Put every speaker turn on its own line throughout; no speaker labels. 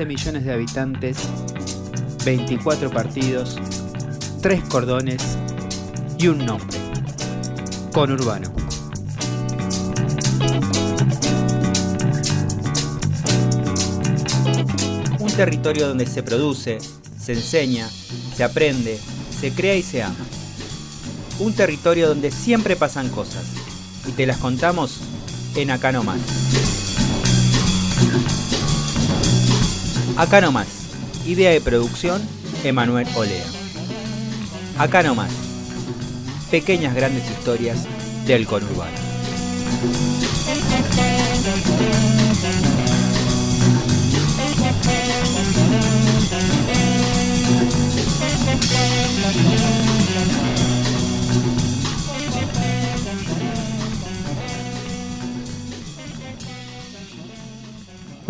11 millones de habitantes, 24 partidos, 3 cordones y un nombre. Conurbano. Un territorio donde se produce, se enseña, se aprende, se crea y se ama. Un territorio donde siempre pasan cosas y te las contamos en Acá no Acá nomás. Idea de producción, Emanuel Olea. Acá nomás. Pequeñas grandes historias del conurbano.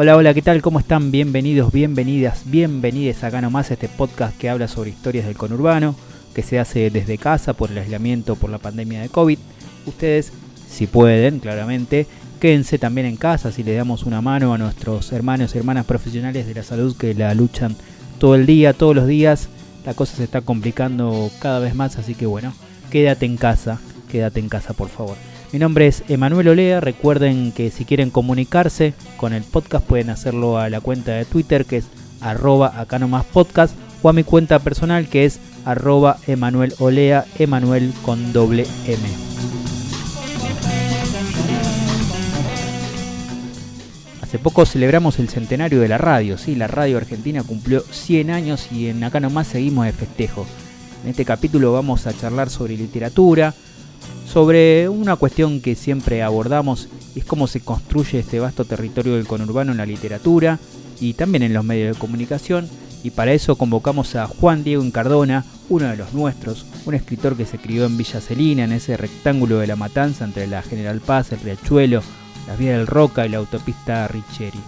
Hola, hola, ¿qué tal? ¿Cómo están? Bienvenidos, bienvenidas, bienvenidas acá nomás a este podcast que habla sobre historias del conurbano, que se hace desde casa por el aislamiento por la pandemia de COVID. Ustedes, si pueden, claramente, quédense también en casa si le damos una mano a nuestros hermanos y hermanas profesionales de la salud que la luchan todo el día, todos los días. La cosa se está complicando cada vez más, así que bueno, quédate en casa, quédate en casa por favor. Mi nombre es Emanuel Olea, recuerden que si quieren comunicarse con el podcast pueden hacerlo a la cuenta de Twitter que es arroba acá nomás podcast o a mi cuenta personal que es arroba Emanuel Olea, Emanuel con doble M. Hace poco celebramos el centenario de la radio, sí, la radio argentina cumplió 100 años y en acá nomás seguimos de festejo. En este capítulo vamos a charlar sobre literatura, sobre una cuestión que siempre abordamos es cómo se construye este vasto territorio del conurbano en la literatura y también en los medios de comunicación y para eso convocamos a Juan Diego Encardona, uno de los nuestros, un escritor que se crió en Villa Celina, en ese rectángulo de la matanza entre la General Paz, el Riachuelo, la Vía del Roca y la autopista Richeri.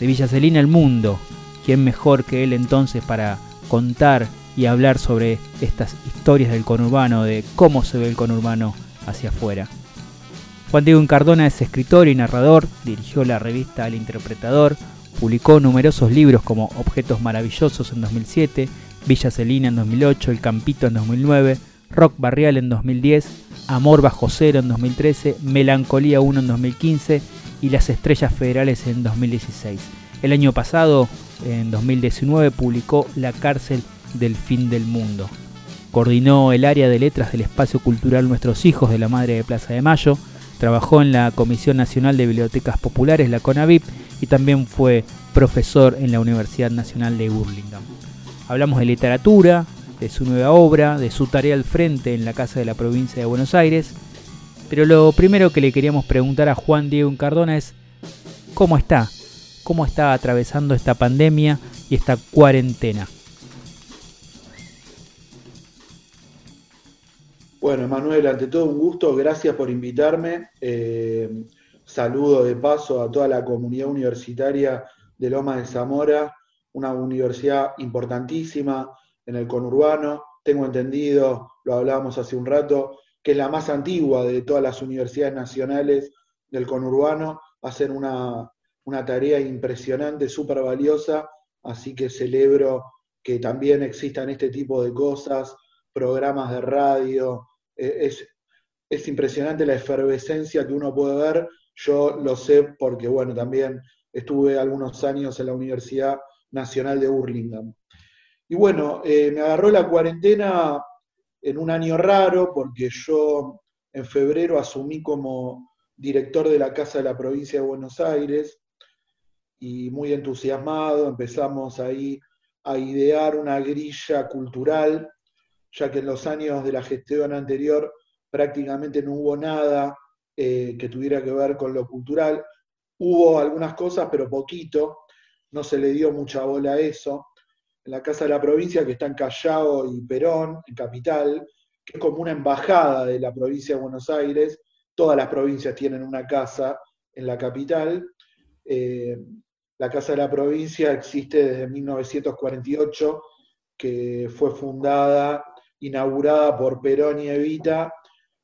De Villa Celina el mundo, ¿quién mejor que él entonces para contar y hablar sobre estas historias del conurbano, de cómo se ve el conurbano hacia afuera. Juan Diego Encardona es escritor y narrador, dirigió la revista El Interpretador, publicó numerosos libros como Objetos Maravillosos en 2007, Villa Celina en 2008, El Campito en 2009, Rock Barrial en 2010, Amor Bajo Cero en 2013, Melancolía 1 en 2015 y Las Estrellas Federales en 2016. El año pasado, en 2019, publicó La Cárcel del Fin del Mundo. Coordinó el área de letras del espacio cultural Nuestros Hijos de la Madre de Plaza de Mayo, trabajó en la Comisión Nacional de Bibliotecas Populares, la CONAVIP, y también fue profesor en la Universidad Nacional de Burlingame. Hablamos de literatura, de su nueva obra, de su tarea al frente en la Casa de la Provincia de Buenos Aires, pero lo primero que le queríamos preguntar a Juan Diego Encardona es ¿cómo está? ¿Cómo está atravesando esta pandemia y esta cuarentena?
Bueno, Manuel, ante todo un gusto, gracias por invitarme. Eh, saludo de paso a toda la comunidad universitaria de Loma de Zamora, una universidad importantísima en el conurbano. Tengo entendido, lo hablábamos hace un rato, que es la más antigua de todas las universidades nacionales del conurbano. Ser una, una tarea impresionante, súper valiosa, así que celebro que también existan este tipo de cosas, programas de radio, es, es, impresionante la efervescencia que uno puede ver. Yo lo sé porque, bueno, también estuve algunos años en la Universidad Nacional de Burlingame. Y bueno, eh, me agarró la cuarentena en un año raro porque yo en febrero asumí como director de la Casa de la Provincia de Buenos Aires y muy entusiasmado empezamos ahí a idear una grilla cultural ya que en los años de la gestión anterior prácticamente no hubo nada eh, que tuviera que ver con lo cultural. Hubo algunas cosas, pero poquito, no se le dio mucha bola a eso. En la Casa de la Provincia, que está en Callao y Perón, en Capital, que es como una embajada de la provincia de Buenos Aires, todas las provincias tienen una casa en la capital. Eh, la Casa de la Provincia existe desde 1948 que fue fundada, inaugurada por Perón y Evita,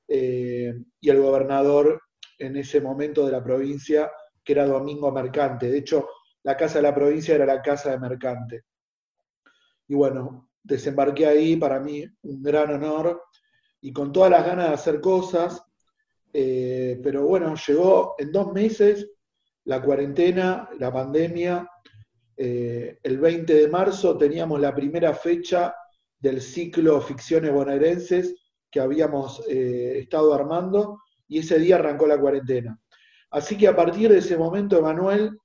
eh, y el gobernador en ese momento de la provincia, que era Domingo Mercante. De hecho, la casa de la provincia era la casa de Mercante. Y bueno, desembarqué ahí, para mí un gran honor, y con todas las ganas de hacer cosas, eh, pero bueno, llegó en dos meses la cuarentena, la pandemia. Eh, el 20 de marzo teníamos la primera fecha del ciclo Ficciones Bonaerenses que habíamos eh, estado armando y ese día arrancó la cuarentena. Así que a partir de ese momento, Emanuel,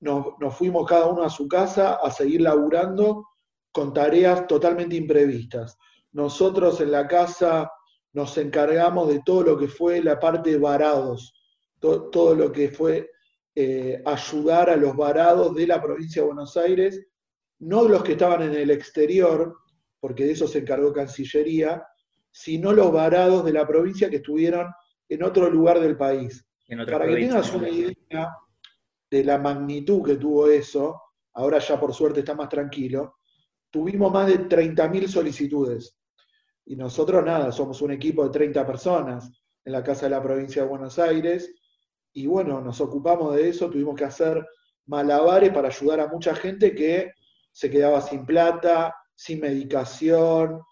nos, nos, fuimos cada uno a su casa a seguir laburando con tareas totalmente imprevistas. Nosotros en la casa nos encargamos de todo lo que fue la parte de varados, todo, lo que fue eh, ayudar a los varados de la provincia de Buenos Aires, no los que estaban en el exterior, porque de eso se encargó Cancillería, sino los varados de la provincia que estuvieron en otro lugar del país. Para que tengas una idea de la magnitud que tuvo eso, ahora ya por suerte está más tranquilo, tuvimos más de 30.000 solicitudes. Y nosotros nada, somos un equipo de 30 personas en la Casa de la Provincia de Buenos Aires. Y bueno, nos ocupamos de eso, tuvimos que hacer malabares para ayudar a mucha gente que se quedaba sin plata, sin medicación,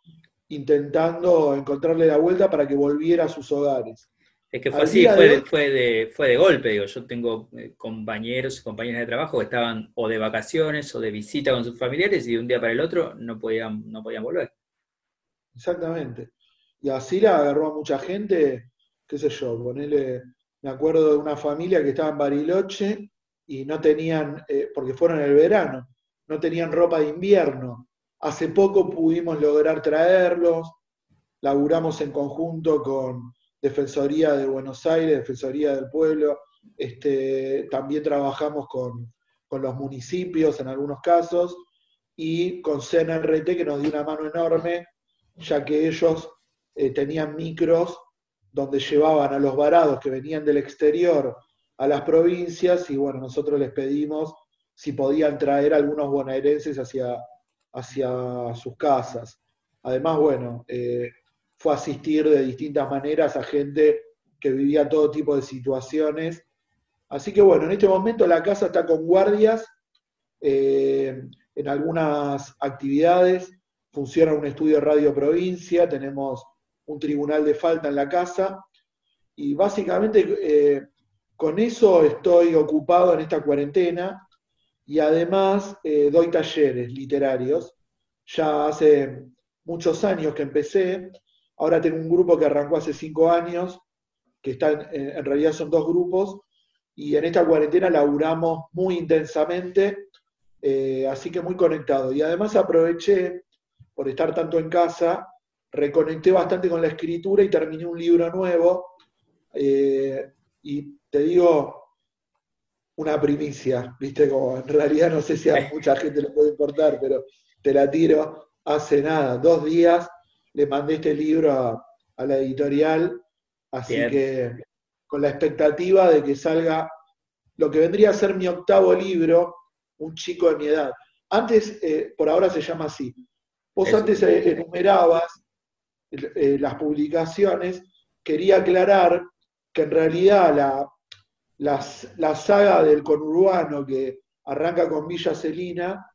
intentando encontrarle la vuelta para que volviera a sus hogares.
Es que fue así, fue de, fue, de, fue de golpe, digo, yo tengo eh, compañeros y compañeras de trabajo que estaban o de vacaciones o de visita con sus familiares y de un día para el otro no podían, no podían volver.
Exactamente. Y así la agarró a mucha gente, qué sé yo, ponele, me acuerdo de una familia que estaba en Bariloche y no tenían, eh, porque fueron en el verano, no tenían ropa de invierno. Hace poco pudimos lograr traerlos, laburamos en conjunto con Defensoría de Buenos Aires, Defensoría del Pueblo, este, también trabajamos con, con los municipios en algunos casos y con CNRT que nos dio una mano enorme ya que ellos eh, tenían micros donde llevaban a los varados que venían del exterior a las provincias y bueno, nosotros les pedimos si podían traer algunos bonaerenses hacia, hacia sus casas. Además, bueno, eh, fue asistir de distintas maneras a gente que vivía todo tipo de situaciones. Así que bueno, en este momento la casa está con guardias eh, en algunas actividades funciona un estudio de radio provincia, tenemos un tribunal de falta en la casa y básicamente eh, con eso estoy ocupado en esta cuarentena y además eh, doy talleres literarios. Ya hace muchos años que empecé, ahora tengo un grupo que arrancó hace cinco años, que está en, realidad son dos grupos, y en esta cuarentena laburamos muy intensamente, eh, así que muy conectado. Y además aproveché por estar tanto en casa, reconecté bastante con la escritura y terminé un libro nuevo. Eh, y te digo una primicia, ¿viste? Como en realidad no sé si a mucha gente le puede importar, pero te la tiro. Hace nada, dos días le mandé este libro a, la editorial, así que con la expectativa de que salga lo que vendría a ser mi octavo libro, Un chico de mi edad. Antes, eh, por ahora se llama así, Vos antes eh, enumerabas eh, las publicaciones, quería aclarar que en realidad la, la, saga del conurbano que arranca con Villa Celina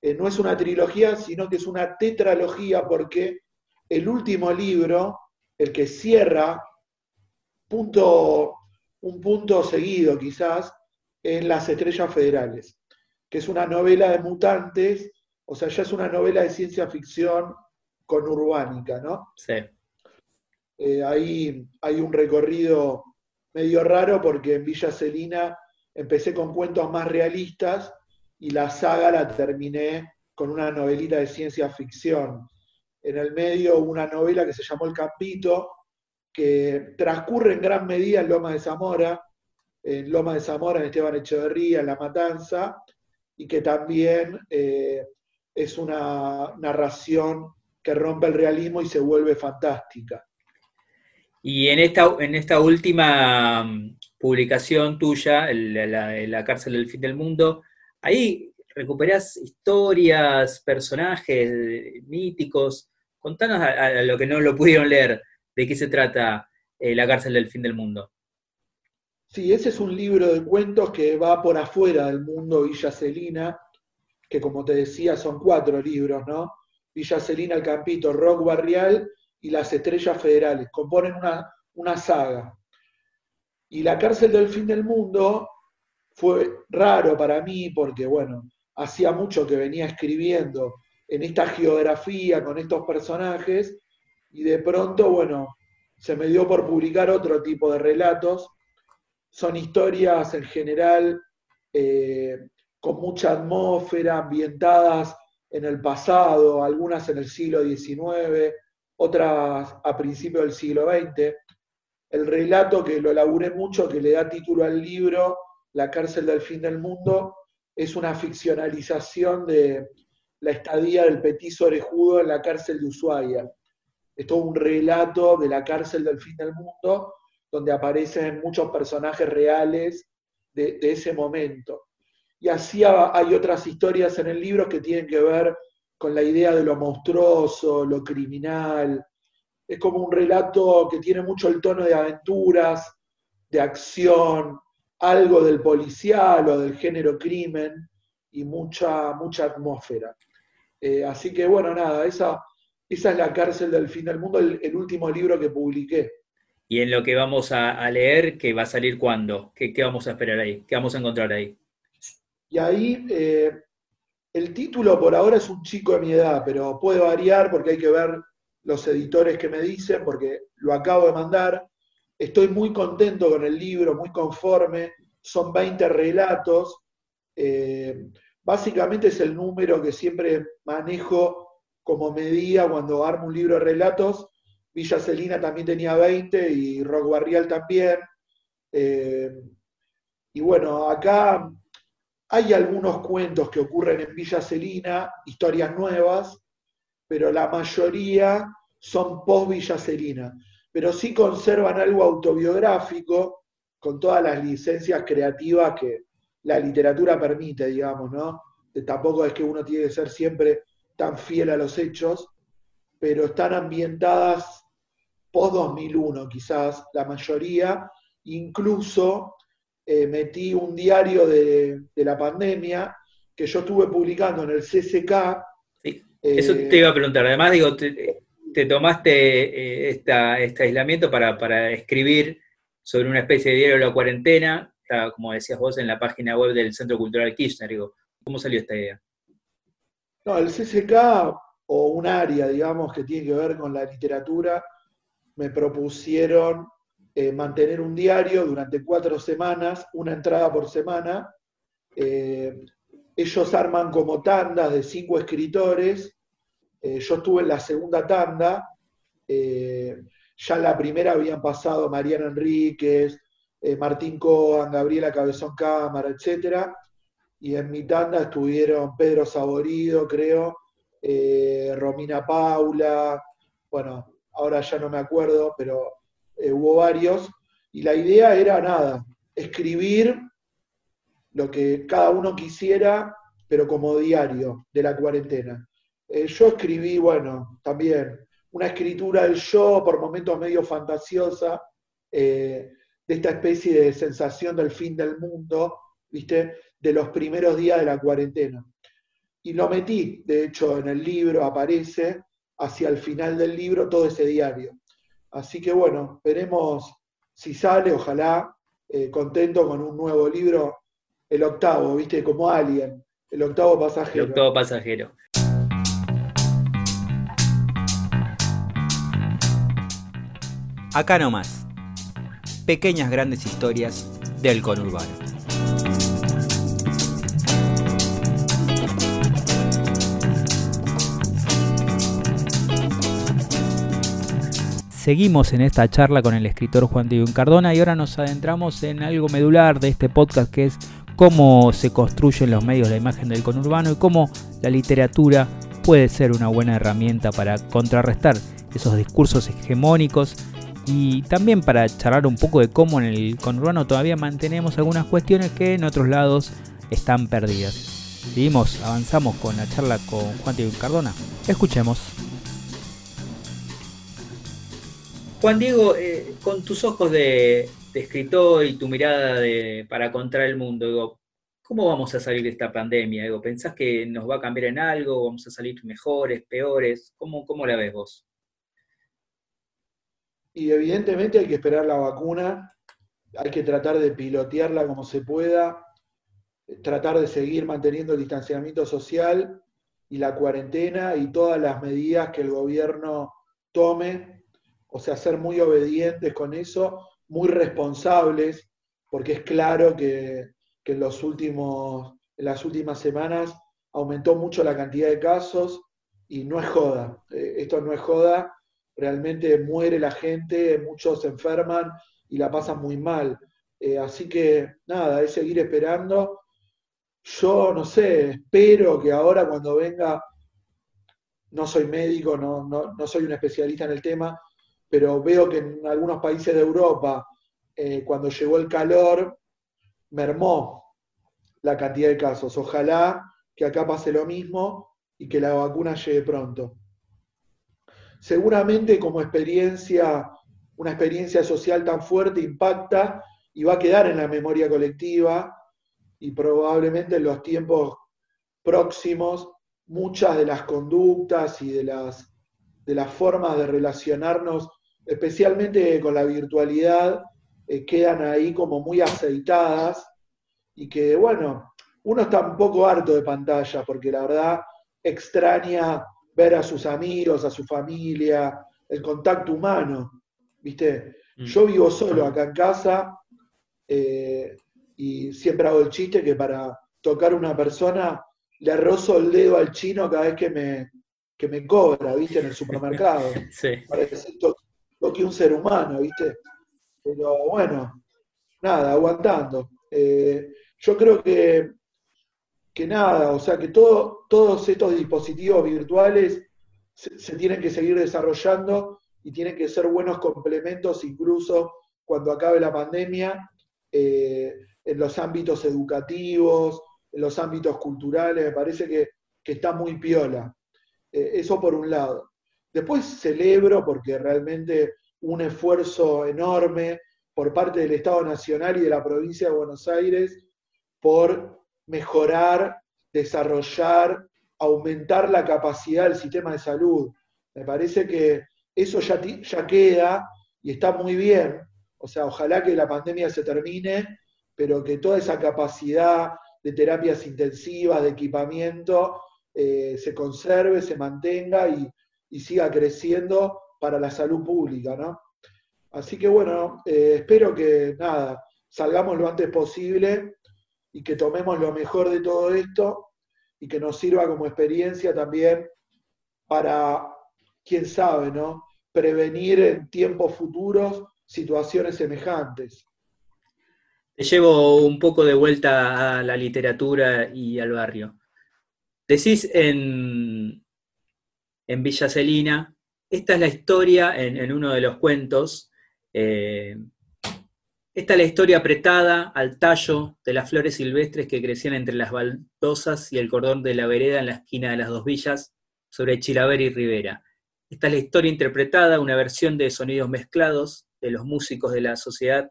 eh, no es una trilogía, sino que es una tetralogía porque el último libro, el que cierra punto, un punto seguido quizás, es Las Estrellas Federales, que es una novela de mutantes o sea, ya es una novela de ciencia ficción con urbánica, ¿no?
Sí.
Eh, ahí hay un recorrido medio raro porque en Villa Celina empecé con cuentos más realistas y la saga la terminé con una novelita de ciencia ficción. En el medio una novela que se llamó El Campito, que transcurre en gran medida en Loma de Zamora, en Loma de Zamora, en Esteban Echeverría, en La Matanza, y que también eh, es una narración que rompe el realismo y se vuelve fantástica.
Y en esta, en esta última mm, publicación tuya, la, la, cárcel del fin del mundo, ahí recuperás historias, personajes míticos. Contanos a, lo que no lo pudieron leer, de qué se trata eh, La cárcel del fin del mundo.
Sí, ese es un libro de cuentos que va por afuera del mundo Villa Celina, que como te decía son cuatro libros, ¿no? Villa Celina, El Campito, Rock Barrial y Las Estrellas Federales. Componen una, una saga. Y La cárcel del fin del mundo fue raro para mí porque, bueno, hacía mucho que venía escribiendo en esta geografía con estos personajes y de pronto, bueno, se me dio por publicar otro tipo de relatos. Son historias en general eh, con mucha atmósfera, ambientadas en el pasado, algunas en el siglo XIX, otras a principios del siglo XX. El relato que lo laburé mucho, que le da título al libro, La cárcel del fin del mundo, es una ficcionalización de la estadía del petiso orejudo en la cárcel de Ushuaia. Es todo un relato de la cárcel del fin del mundo, donde aparecen muchos personajes reales de, ese momento. Y así hay otras historias en el libro que tienen que ver con la idea de lo monstruoso, lo criminal. Es como un relato que tiene mucho el tono de aventuras, de acción, algo del policial o del género crimen y mucha, mucha atmósfera. Eh, así que bueno, nada, esa, esa es la cárcel del fin del mundo, el, último libro que publiqué.
Y en lo que vamos a, leer, que va a salir cuándo, ¿Qué, ¿Qué, vamos a esperar ahí? ¿Qué vamos a encontrar ahí?
Y ahí, eh, el título por ahora es un chico de mi edad, pero puede variar porque hay que ver los editores que me dicen, porque lo acabo de mandar. Estoy muy contento con el libro, muy conforme. Son 20 relatos. Eh, básicamente es el número que siempre manejo como medida cuando armo un libro de relatos. Villa Celina también tenía 20 y Rock Barrial también. Eh, y bueno, acá hay algunos cuentos que ocurren en Villa Celina, historias nuevas, pero la mayoría son post Villa Celina pero sí conservan algo autobiográfico con todas las licencias creativas que la literatura permite, digamos, ¿no? Tampoco es que uno tiene que ser siempre tan fiel a los hechos, pero están ambientadas post 2001 quizás, la mayoría, incluso eh, metí un diario de, la pandemia que yo estuve publicando en el CCK.
Sí, eso te eh, iba a preguntar, además digo, te tomaste eh, este aislamiento para, escribir sobre una especie de diario de la cuarentena, como decías vos, en la página web del Centro Cultural Kirchner. ¿Cómo salió esta idea?
No, el CCK o un área, digamos, que tiene que ver con la literatura, me propusieron eh, mantener un diario durante cuatro semanas, una entrada por semana. Eh, ellos arman como tandas de cinco escritores eh, yo estuve en la segunda tanda, ya en la primera habían pasado Mariana Enríquez, Martín Coan, Gabriela Cabezón Cámara, etc. Y en mi tanda estuvieron Pedro Saborido, creo, Romina Paula, bueno, ahora ya no me acuerdo, pero hubo varios. Y la idea era nada, escribir lo que cada uno quisiera, pero como diario de la cuarentena. Eh, yo escribí, bueno, también una escritura del yo, por momentos medio fantasiosa, eh, de esta especie de sensación del fin del mundo, ¿viste? De los primeros días de la cuarentena. Y lo metí, de hecho, en el libro aparece, hacia el final del libro, todo ese diario. Así que bueno, veremos si sale, ojalá, eh, contento con un nuevo libro, el octavo, ¿viste? Como Alien, el octavo pasajero.
El octavo pasajero. Acá nomás. Pequeñas grandes historias del conurbano. Seguimos en esta charla con el escritor Juan Diego Cardona y ahora nos adentramos en algo medular de este podcast que es cómo se construyen los medios la imagen del conurbano y cómo la literatura puede ser una buena herramienta para contrarrestar esos discursos hegemónicos y también para charlar un poco de cómo en el conurbano todavía mantenemos algunas cuestiones que en otros lados están perdidas. Seguimos, avanzamos con la charla con Juan Diego Cardona. Escuchemos.
Juan Diego, eh, con tus ojos de, escritor y tu mirada para contra el mundo, ¿cómo vamos a salir de esta pandemia? ¿Pensás que nos va a cambiar en algo? ¿Vamos a salir mejores, peores? ¿Cómo, cómo la ves vos?
Y evidentemente hay que esperar la vacuna, hay que tratar de pilotearla como se pueda, tratar de seguir manteniendo el distanciamiento social y la cuarentena y todas las medidas que el gobierno tome, o sea, ser muy obedientes con eso, muy responsables, porque es claro que, en, los últimos, en las últimas semanas aumentó mucho la cantidad de casos y no es joda, eh, esto no es joda, realmente muere la gente, muchos se enferman y la pasan muy mal. Eh, así que nada, es seguir esperando. Yo no sé, espero que ahora cuando venga, no soy médico, no, no, soy un especialista en el tema, pero veo que en algunos países de Europa, eh, cuando llegó el calor, mermó la cantidad de casos. Ojalá que acá pase lo mismo y que la vacuna llegue pronto seguramente como experiencia, una experiencia social tan fuerte impacta y va a quedar en la memoria colectiva y probablemente en los tiempos próximos muchas de las conductas y de las, de las formas de relacionarnos, especialmente con la virtualidad, eh, quedan ahí como muy aceitadas y que, bueno, uno está un poco harto de pantalla porque la verdad extraña ver a sus amigos, a su familia, el contacto humano, ¿viste? Mm. Yo vivo solo acá en casa eh, y siempre hago el chiste que para tocar a una persona le rozo el dedo al chino cada vez que me, me cobra, ¿viste? En el supermercado.
Sí.
Parece lo que un ser humano, ¿viste? Pero bueno, nada, aguantando. Eh, yo creo que que nada, o sea que todos estos dispositivos virtuales se, tienen que seguir desarrollando y tienen que ser buenos complementos incluso cuando acabe la pandemia eh, en los ámbitos educativos, en los ámbitos culturales, me parece que, está muy piola. Eh, eso por un lado. Después celebro porque realmente un esfuerzo enorme por parte del Estado Nacional y de la provincia de Buenos Aires por mejorar, desarrollar, aumentar la capacidad del sistema de salud. Me parece que eso ya, ya queda y está muy bien. O sea, ojalá que la pandemia se termine, pero que toda esa capacidad de terapias intensivas, de equipamiento, eh, se conserve, se mantenga y, siga creciendo para la salud pública, ¿no? Así que bueno, eh, espero que nada, salgamos lo antes posible y que tomemos lo mejor de todo esto y que nos sirva como experiencia también para, quién sabe, ¿no? Prevenir en tiempos futuros situaciones semejantes.
Te llevo un poco de vuelta a la literatura y al barrio. Decís en, en Villa Celina, esta es la historia en, uno de los cuentos, eh, esta es la historia apretada al tallo de las flores silvestres que crecían entre las baldosas y el cordón de la vereda en la esquina de las dos villas, sobre Chilaver y Rivera. Esta es la historia interpretada, una versión de sonidos mezclados de los músicos de la sociedad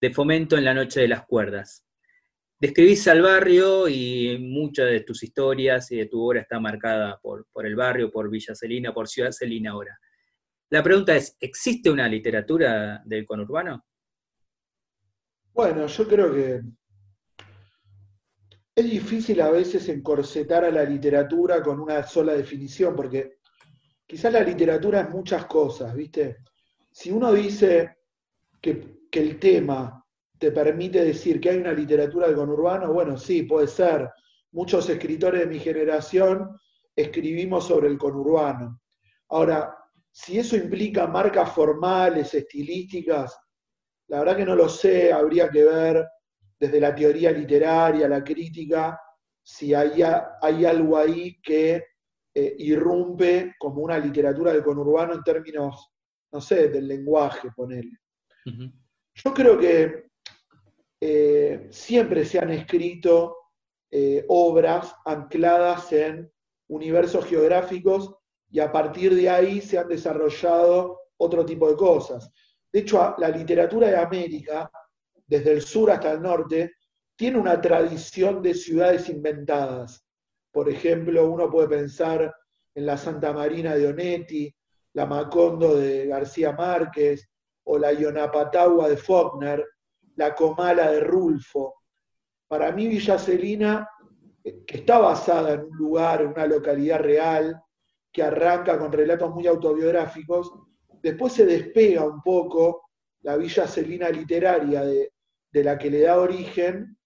de fomento en la noche de las cuerdas. Describís al barrio y muchas de tus historias y de tu obra está marcada por, el barrio, por Villa Celina, por Ciudad Celina ahora. La pregunta es, ¿existe una literatura del conurbano?
Bueno, yo creo que es difícil a veces encorsetar a la literatura con una sola definición, porque quizás la literatura es muchas cosas, ¿viste? Si uno dice que, el tema te permite decir que hay una literatura del conurbano, bueno, sí, puede ser. Muchos escritores de mi generación escribimos sobre el conurbano. Ahora, si eso implica marcas formales, estilísticas, la verdad que no lo sé, habría que ver desde la teoría literaria, la crítica, si hay, hay algo ahí que eh, irrumpe como una literatura del conurbano en términos, no sé, del lenguaje, ponerle. Yo creo que eh, siempre se han escrito eh, obras ancladas en universos geográficos y a partir de ahí se han desarrollado otro tipo de cosas. De hecho, la literatura de América, desde el sur hasta el norte, tiene una tradición de ciudades inventadas. Por ejemplo, uno puede pensar en la Santa Marina de Onetti, la Macondo de García Márquez, o la Ionapatagua de Faulkner, la Comala de Rulfo. Para mí Villa Celina, que está basada en un lugar, en una localidad real, que arranca con relatos muy autobiográficos, después se despega un poco la Villa Celina literaria de, de la que le da origen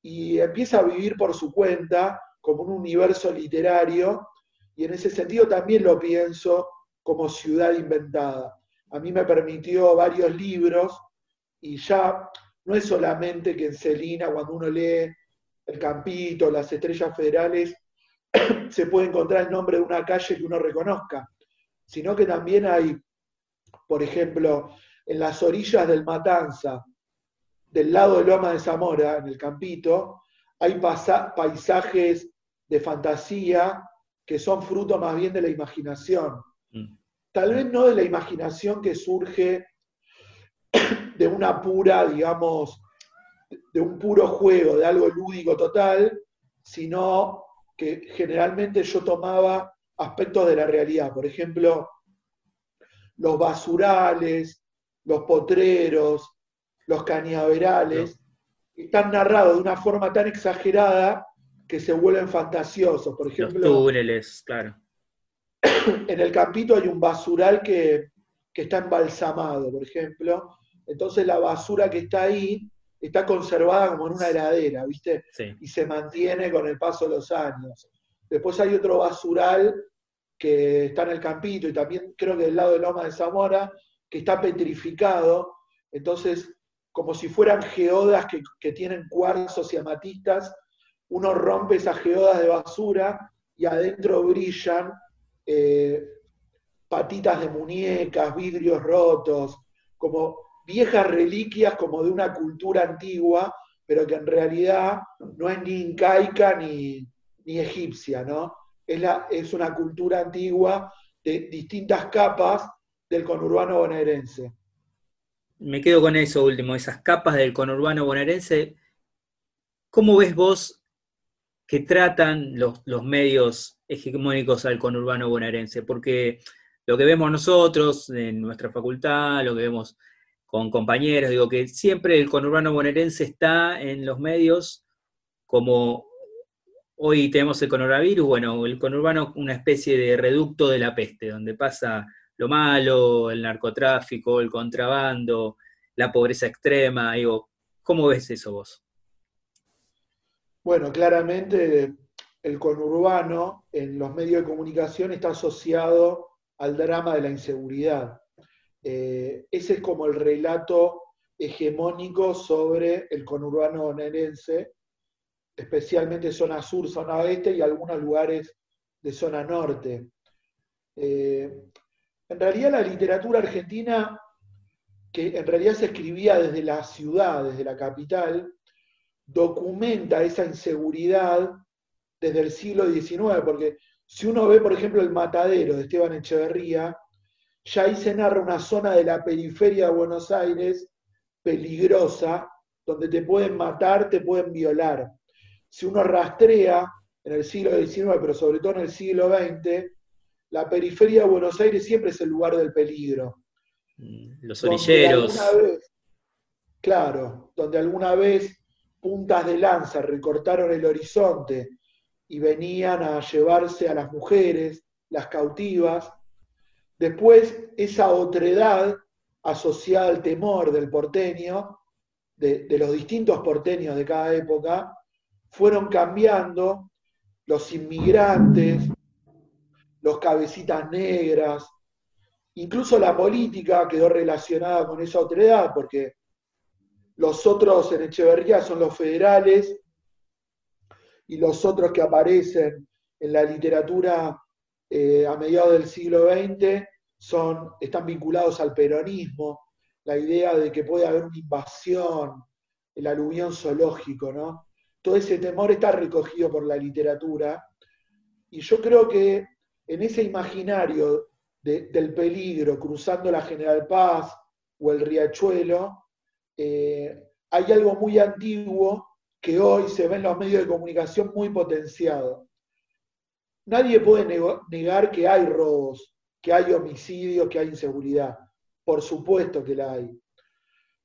y empieza a vivir por su cuenta como un universo literario y en ese sentido también lo pienso como ciudad inventada. A mí me permitió varios libros y ya no es solamente que en Celina, cuando uno lee El Campito, las Estrellas Federales, se puede encontrar el nombre de una calle que uno reconozca, sino que también hay, por ejemplo, en las orillas del Matanza, del lado de Loma de Zamora, en el Campito, hay paisajes de fantasía que son fruto más bien de la imaginación. Mm. Tal vez no de la imaginación que surge de una pura, digamos, de un puro juego, de algo lúdico total, sino que generalmente yo tomaba aspectos de la realidad. Por ejemplo, los basurales, los potreros, los cañaverales, están narrados de una forma tan exagerada que se vuelven fantasiosos. Por ejemplo,
los túneles, claro.
En el campito hay un basural que, que está embalsamado, por ejemplo. Entonces la basura que está ahí está conservada como en una heladera, ¿viste? Y se mantiene con el paso de los años. Después hay otro basural que está en el campito y también creo que del lado de Loma de Zamora, que está petrificado. Entonces, como si fueran geodas que, tienen cuarzos y amatistas, uno rompe esas geodas de basura y adentro brillan eh, patitas de muñecas, vidrios rotos, como viejas reliquias como de una cultura antigua, pero que en realidad no es ni incaica ni, egipcia, ¿no? Es, la, es una cultura antigua de distintas capas del conurbano bonaerense.
Me quedo con eso último, esas capas del conurbano bonaerense. ¿Cómo ves vos que tratan los, los medios hegemónicos al conurbano bonaerense? Porque lo que vemos nosotros en nuestra facultad, lo que vemos con compañeros, digo que siempre el conurbano bonaerense está en los medios como hoy tenemos el coronavirus, bueno, el conurbano una especie de reducto de la peste, donde pasa lo malo, el narcotráfico, el contrabando, la pobreza extrema, digo, ¿cómo ves eso vos?
Bueno, claramente el conurbano en los medios de comunicación está asociado al drama de la inseguridad. Eh, ese es como el relato hegemónico sobre el conurbano bonaerense, especialmente zona sur, zona oeste y algunos lugares de zona norte. Eh, en realidad la literatura argentina, que en realidad se escribía desde la ciudad, desde la capital, documenta esa inseguridad desde el siglo XIX, porque si uno ve, por ejemplo, el matadero de Esteban Echeverría, ya ahí se narra una zona de la periferia de Buenos Aires peligrosa, donde te pueden matar, te pueden violar. Si uno rastrea en el siglo XIX, pero sobre todo en el siglo XX, la periferia de Buenos Aires siempre es el lugar del peligro.
Mm, los orilleros.
claro, donde alguna vez puntas de lanza recortaron el horizonte y venían a llevarse a las mujeres, las cautivas, Después, esa otredad asociada al temor del porteño, de, los distintos porteños de cada época, fueron cambiando los inmigrantes, los cabecitas negras, incluso la política quedó relacionada con esa otredad, porque los otros en Echeverría son los federales y los otros que aparecen en la literatura eh, a mediados del siglo XX son, están vinculados al peronismo, la idea de que puede haber una invasión, el aluvión zoológico, ¿no? todo ese temor está recogido por la literatura. Y yo creo que en ese imaginario del peligro cruzando la General Paz o el riachuelo, eh, hay algo muy antiguo que hoy se ve en los medios de comunicación muy potenciado. Nadie puede negar que hay robos, que hay homicidios, que hay inseguridad. Por supuesto que la hay.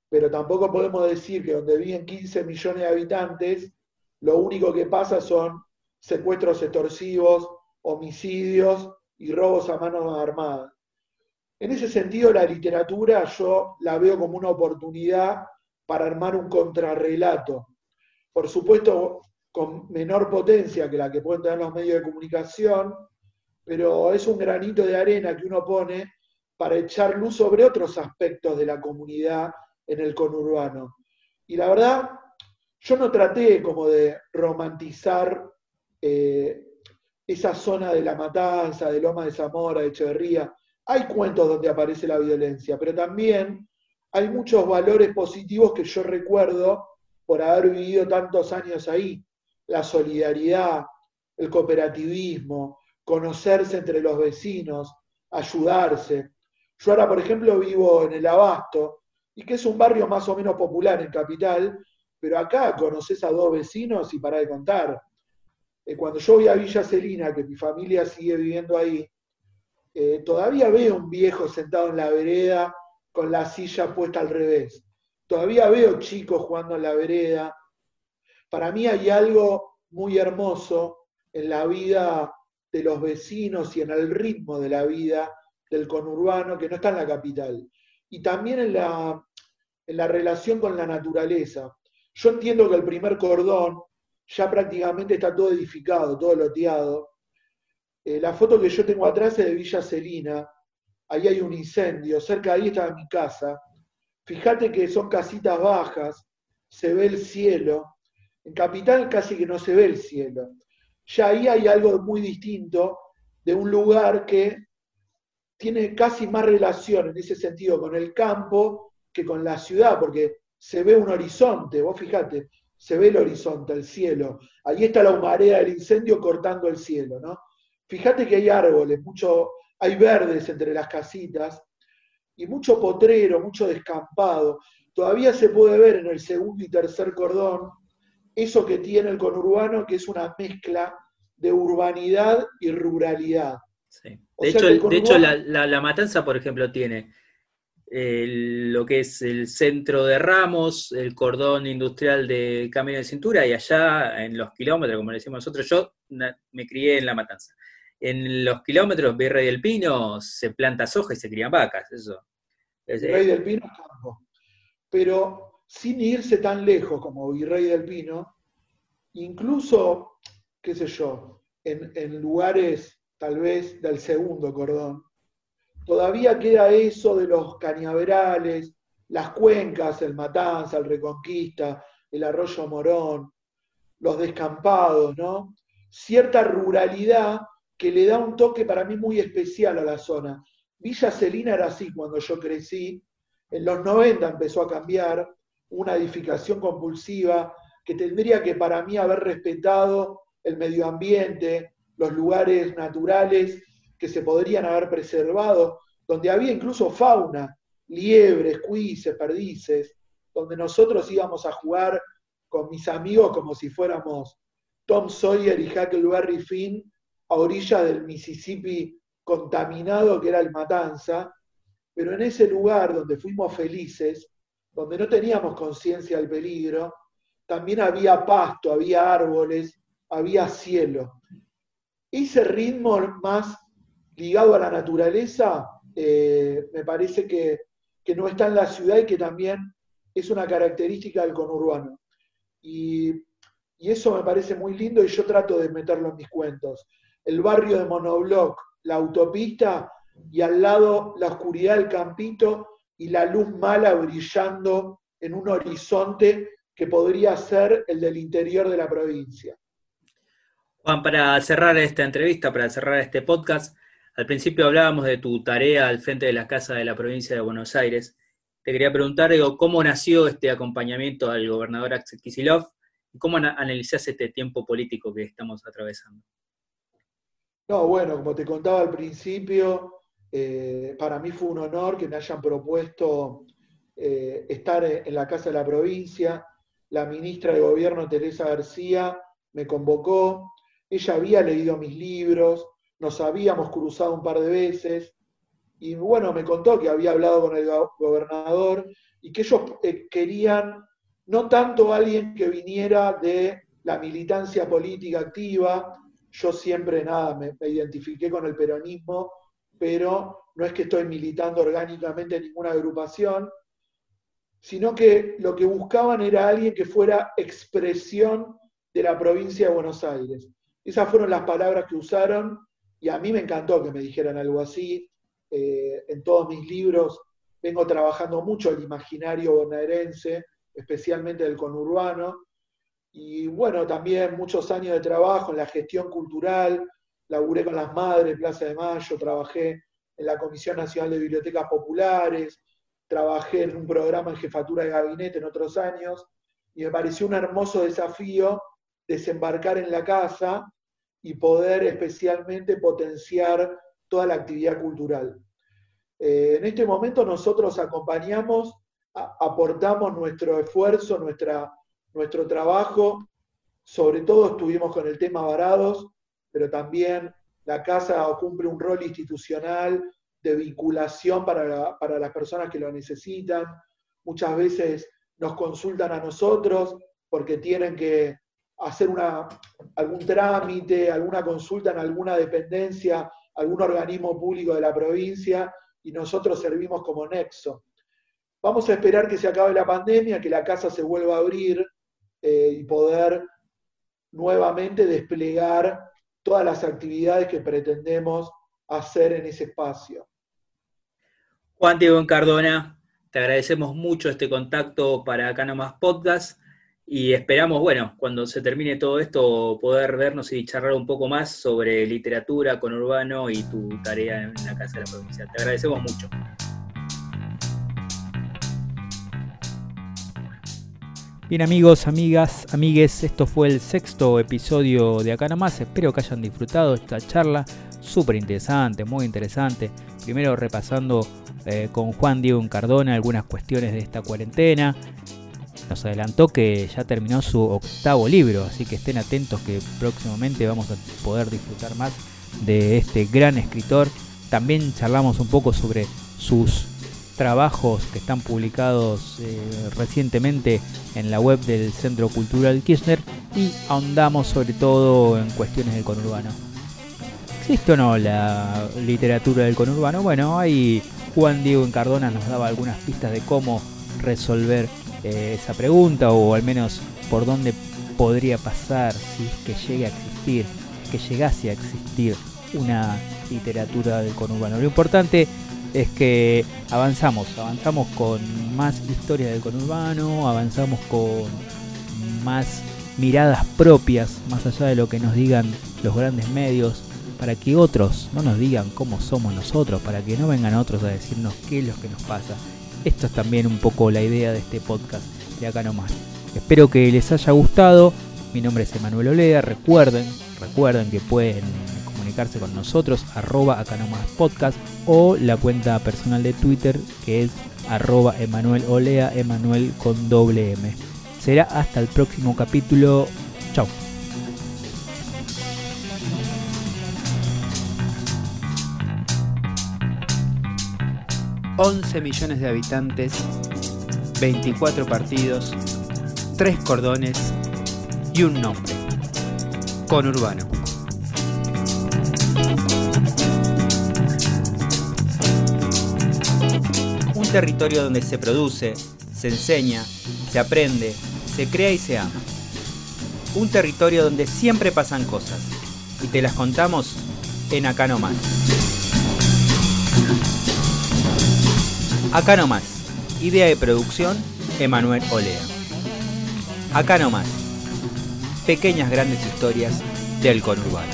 Pero tampoco podemos decir que donde viven 15 millones de habitantes, lo único que pasa son secuestros extorsivos, homicidios y robos a mano armada. En ese sentido, la literatura yo la veo como una oportunidad para armar un contrarrelato. Por supuesto, con menor potencia que la que pueden tener los medios de comunicación, pero es un granito de arena que uno pone para echar luz sobre otros aspectos de la comunidad en el conurbano. Y la verdad, yo no traté como de romantizar eh, esa zona de la matanza, de Loma de Zamora, de Echeverría. Hay cuentos donde aparece la violencia, pero también hay muchos valores positivos que yo recuerdo por haber vivido tantos años ahí. La solidaridad, el cooperativismo, conocerse entre los vecinos, ayudarse. Yo ahora, por ejemplo, vivo en el Abasto, y que es un barrio más o menos popular en Capital, pero acá conoces a dos vecinos y para de contar. Eh, cuando yo voy a Villa Celina, que mi familia sigue viviendo ahí, eh, todavía veo un viejo sentado en la vereda con la silla puesta al revés. Todavía veo chicos jugando en la vereda. Para mí hay algo muy hermoso en la vida de los vecinos y en el ritmo de la vida del conurbano que no está en la capital. Y también en la, en la relación con la naturaleza. Yo entiendo que el primer cordón ya prácticamente está todo edificado, todo loteado. Eh, la foto que yo tengo atrás es de Villa Celina, ahí hay un incendio, cerca de ahí está mi casa. Fíjate que son casitas bajas, se ve el cielo. En Capital casi que no se ve el cielo. Ya ahí hay algo muy distinto de un lugar que tiene casi más relación en ese sentido con el campo que con la ciudad, porque se ve un horizonte, vos fíjate, se ve el horizonte, el cielo. Ahí está la humareda del incendio cortando el cielo, ¿no? Fíjate que hay árboles, mucho, hay verdes entre las casitas y mucho potrero, mucho descampado. Todavía se puede ver en el segundo y tercer cordón eso que tiene el conurbano, que es una mezcla de urbanidad y ruralidad.
De, hecho, la, matanza, por ejemplo, tiene lo que es el centro de Ramos, el cordón industrial de Camino de Cintura, y allá en los kilómetros, como le decimos nosotros, yo me crié en La Matanza. En los kilómetros Virrey del Pino se planta soja y se crían vacas, eso.
Virrey del Pino es campo. Pero sin irse tan lejos como Virrey del Pino, incluso, qué sé yo, en lugares tal vez del segundo cordón, todavía queda eso de los cañaverales, las cuencas, el Matanza, el Reconquista, el Arroyo Morón, los descampados, ¿no? Cierta ruralidad que le da un toque para mí muy especial a la zona. Villa Celina era así cuando yo crecí, en los 90 empezó a cambiar, una edificación compulsiva que tendría que para mí haber respetado el medio ambiente, los lugares naturales que se podrían haber preservado, donde había incluso fauna, liebres, cuises, perdices, donde nosotros íbamos a jugar con mis amigos como si fuéramos Tom Sawyer y Huckleberry Finn a orilla del Mississippi contaminado que era el Matanza, pero en ese lugar donde fuimos felices, donde no teníamos conciencia del peligro, también había pasto, había árboles, había cielo. Ese ritmo más ligado a la naturaleza, eh, me parece que, no está en la ciudad y que también es una característica del conurbano. Y, y, eso me parece muy lindo y yo trato de meterlo en mis cuentos. El barrio de Monobloc, la autopista y al lado la oscuridad del campito y la luz mala brillando en un horizonte que podría ser el del interior de la provincia.
Juan, para cerrar esta entrevista, para cerrar este podcast, al principio hablábamos de tu tarea al frente de la Casa de la Provincia de Buenos Aires. Te quería preguntar, cómo nació este acompañamiento al gobernador Axel Kicillof ¿Cómo analizás este tiempo político que estamos atravesando?
No, bueno, como te contaba al principio, eh, para mí fue un honor que me hayan propuesto eh, estar en la Casa de la Provincia. La ministra de Gobierno, Teresa García, me convocó. Ella había leído mis libros, nos habíamos cruzado un par de veces y bueno, me contó que había hablado con el gobernador y que ellos eh, querían no tanto alguien que viniera de la militancia política activa, yo siempre nada, me, identifiqué con el peronismo, pero no es que estoy militando orgánicamente en ninguna agrupación, sino que lo que buscaban era alguien que fuera expresión de la provincia de Buenos Aires. Esas fueron las palabras que usaron y a mí me encantó que me dijeran algo así. Eh, en todos mis libros vengo trabajando mucho el imaginario bonaerense, especialmente del conurbano. Y bueno, también muchos años de trabajo en la gestión cultural, laburé con las madres, Plaza de Mayo, trabajé en la Comisión Nacional de Bibliotecas Populares, trabajé en un programa en jefatura de gabinete en otros años, y me pareció un hermoso desafío desembarcar en la casa y poder especialmente potenciar toda la actividad cultural. Eh, en este momento nosotros acompañamos, aportamos nuestro esfuerzo, nuestra, nuestro trabajo, sobre todo estuvimos con el tema varados, pero también la casa cumple un rol institucional de vinculación para, para las personas que lo necesitan. Muchas veces nos consultan a nosotros porque tienen que hacer una, algún trámite, alguna consulta en alguna dependencia, algún organismo público de la provincia y nosotros servimos como nexo. Vamos a esperar que se acabe la pandemia, que la casa se vuelva a abrir eh, y poder nuevamente desplegar todas las actividades que pretendemos hacer en ese espacio.
Juan Diego Cardona, te agradecemos mucho este contacto para Acá Nomás Podcast y esperamos, bueno, cuando se termine todo esto, poder vernos y charlar un poco más sobre literatura con Urbano y tu tarea en la Casa de la Provincia. Te agradecemos mucho.
Bien amigos, amigas, amigues, esto fue el sexto episodio de Acá Nomás. Espero que hayan disfrutado esta charla, súper interesante, muy interesante. Primero repasando eh, con Juan Diego Cardona algunas cuestiones de esta cuarentena, nos adelantó que ya terminó su octavo libro, así que estén atentos que próximamente vamos a poder disfrutar más de este gran escritor. También charlamos un poco sobre sus trabajos que están publicados eh, recientemente en la web del Centro Cultural Kirchner y ahondamos sobre todo en cuestiones del conurbano. ¿Existe o no la literatura del conurbano? Bueno, ahí Juan Diego Encardona nos daba algunas pistas de cómo resolver eh, esa pregunta o al menos por dónde podría pasar si es que llegue a existir, que llegase a existir una literatura del conurbano. Lo importante es que avanzamos, avanzamos con más historia del conurbano, avanzamos con más miradas propias, más allá de lo que nos digan los grandes medios, para que otros no nos digan cómo somos nosotros, para que no vengan otros a decirnos qué es lo que nos pasa esto es también un poco la idea de este podcast de acá nomás. Espero que les haya gustado. Mi nombre es Emanuel Olea. Recuerden, recuerden que pueden con nosotros, arroba acá nomás podcast o la cuenta personal de Twitter que es arroba Emanuel Olea, Emanuel con doble M. Será hasta el próximo capítulo. Chao. 11 millones de habitantes, 24 partidos, 3 cordones y un nombre. Conurbano. Territorio donde se produce, se enseña, se aprende, se crea y se ama. Un territorio donde siempre pasan cosas y te las contamos en Acá No Más. Acá nomás. Idea de producción, Emanuel Olea. Acá nomás. Pequeñas grandes historias del conurbano.